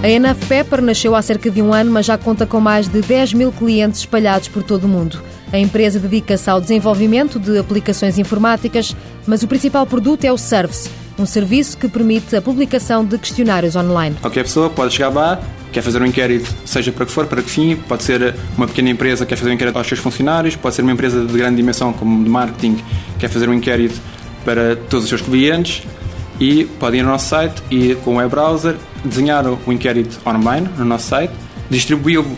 A Enough Pepper nasceu há cerca de um ano, mas já conta com mais de 10 mil clientes espalhados por todo o mundo. A empresa dedica-se ao desenvolvimento de aplicações informáticas, mas o principal produto é o Service, um serviço que permite a publicação de questionários online. Qualquer pessoa pode chegar lá, quer fazer um inquérito, seja para que for, para que fim, pode ser uma pequena empresa que quer fazer um inquérito aos seus funcionários, pode ser uma empresa de grande dimensão como de marketing, que quer fazer um inquérito para todos os seus clientes e pode ir ao nosso site e com o web browser desenhar o inquérito online no nosso site, distribuí-lo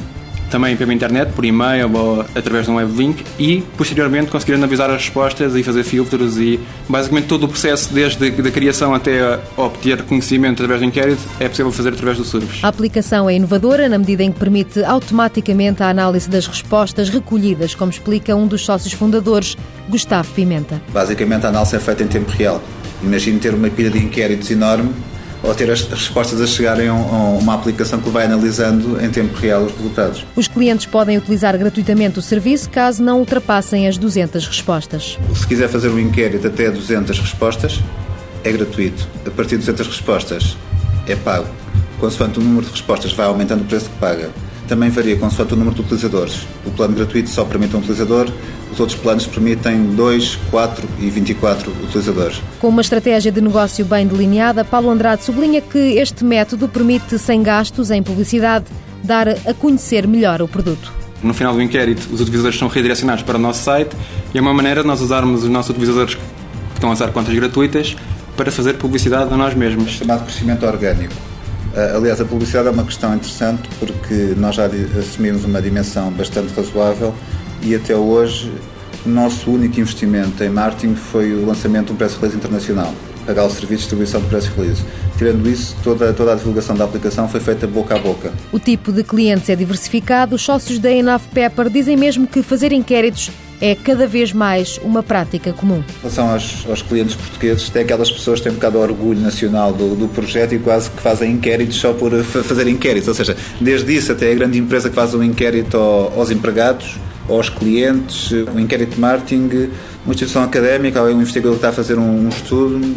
também pela internet, por e-mail ou através de um web link e posteriormente conseguir analisar as respostas e fazer filtros e basicamente todo o processo desde a criação até obter conhecimento através do inquérito é possível fazer através do Surfs. A aplicação é inovadora na medida em que permite automaticamente a análise das respostas recolhidas, como explica um dos sócios fundadores, Gustavo Pimenta. Basicamente a análise é feita em tempo real. Imagine ter uma pilha de inquéritos enorme ou ter as respostas a chegarem a uma aplicação que vai analisando em tempo real os resultados. Os clientes podem utilizar gratuitamente o serviço caso não ultrapassem as 200 respostas. Se quiser fazer um inquérito até 200 respostas, é gratuito. A partir de 200 respostas, é pago. Consoante o número de respostas vai aumentando o preço que paga. Também varia consoante o número de utilizadores. O plano gratuito só permite um utilizador, os outros planos permitem 2, 4 e 24 utilizadores. Com uma estratégia de negócio bem delineada, Paulo Andrade sublinha que este método permite, sem gastos em publicidade, dar a conhecer melhor o produto. No final do inquérito, os utilizadores são redirecionados para o nosso site e é uma maneira de nós usarmos os nossos utilizadores que estão a usar contas gratuitas para fazer publicidade a nós mesmos. Chamado crescimento orgânico. Ah, aliás, a publicidade é uma questão interessante porque nós já assumimos uma dimensão bastante razoável e até hoje o nosso único investimento em marketing foi o lançamento de um press release internacional, pagar o serviço de distribuição de press release. Tirando isso, toda, toda a divulgação da aplicação foi feita boca a boca. O tipo de clientes é diversificado. Os sócios da Enough Pepper dizem mesmo que fazer inquéritos é cada vez mais uma prática comum. Em relação aos, aos clientes portugueses, tem aquelas pessoas que têm um bocado de orgulho nacional do, do projeto e quase que fazem inquéritos só por fazer inquéritos. Ou seja, desde isso até a grande empresa que faz um inquérito aos empregados, aos clientes, um inquérito de marketing, uma instituição académica, um investigador que está a fazer um, um estudo.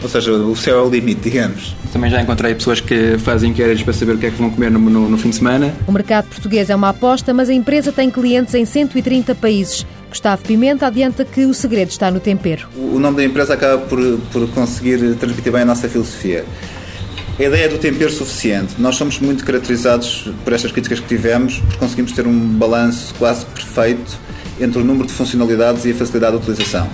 Ou seja, o céu é o limite, digamos. Também já encontrei pessoas que fazem inquéritos para saber o que é que vão comer no, no, no fim de semana. O mercado português é uma aposta, mas a empresa tem clientes em 130 países. Gustavo Pimenta adianta que o segredo está no tempero. O nome da empresa acaba por, por conseguir transmitir bem a nossa filosofia. A ideia é do tempero suficiente. Nós somos muito caracterizados por estas críticas que tivemos, por conseguimos ter um balanço quase perfeito entre o número de funcionalidades e a facilidade de utilização.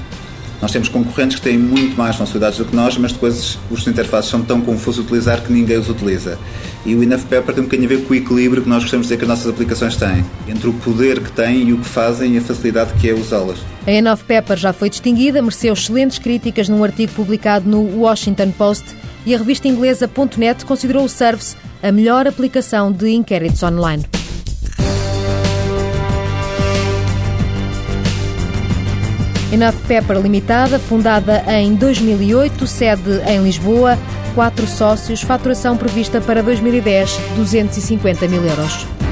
Nós temos concorrentes que têm muito mais funcionalidades do que nós, mas depois os interfaces são tão confusos de utilizar que ninguém os utiliza. E o Enough Pepper tem um bocadinho a ver com o equilíbrio que nós gostamos de dizer que as nossas aplicações têm, entre o poder que têm e o que fazem e a facilidade que é usá-las. A Enough Pepper já foi distinguida, mereceu excelentes críticas num artigo publicado no Washington Post e a revista inglesa .net considerou o Service a melhor aplicação de inquéritos online. Enough Pepper Limitada, fundada em 2008, sede em Lisboa, quatro sócios, faturação prevista para 2010, 250 mil euros.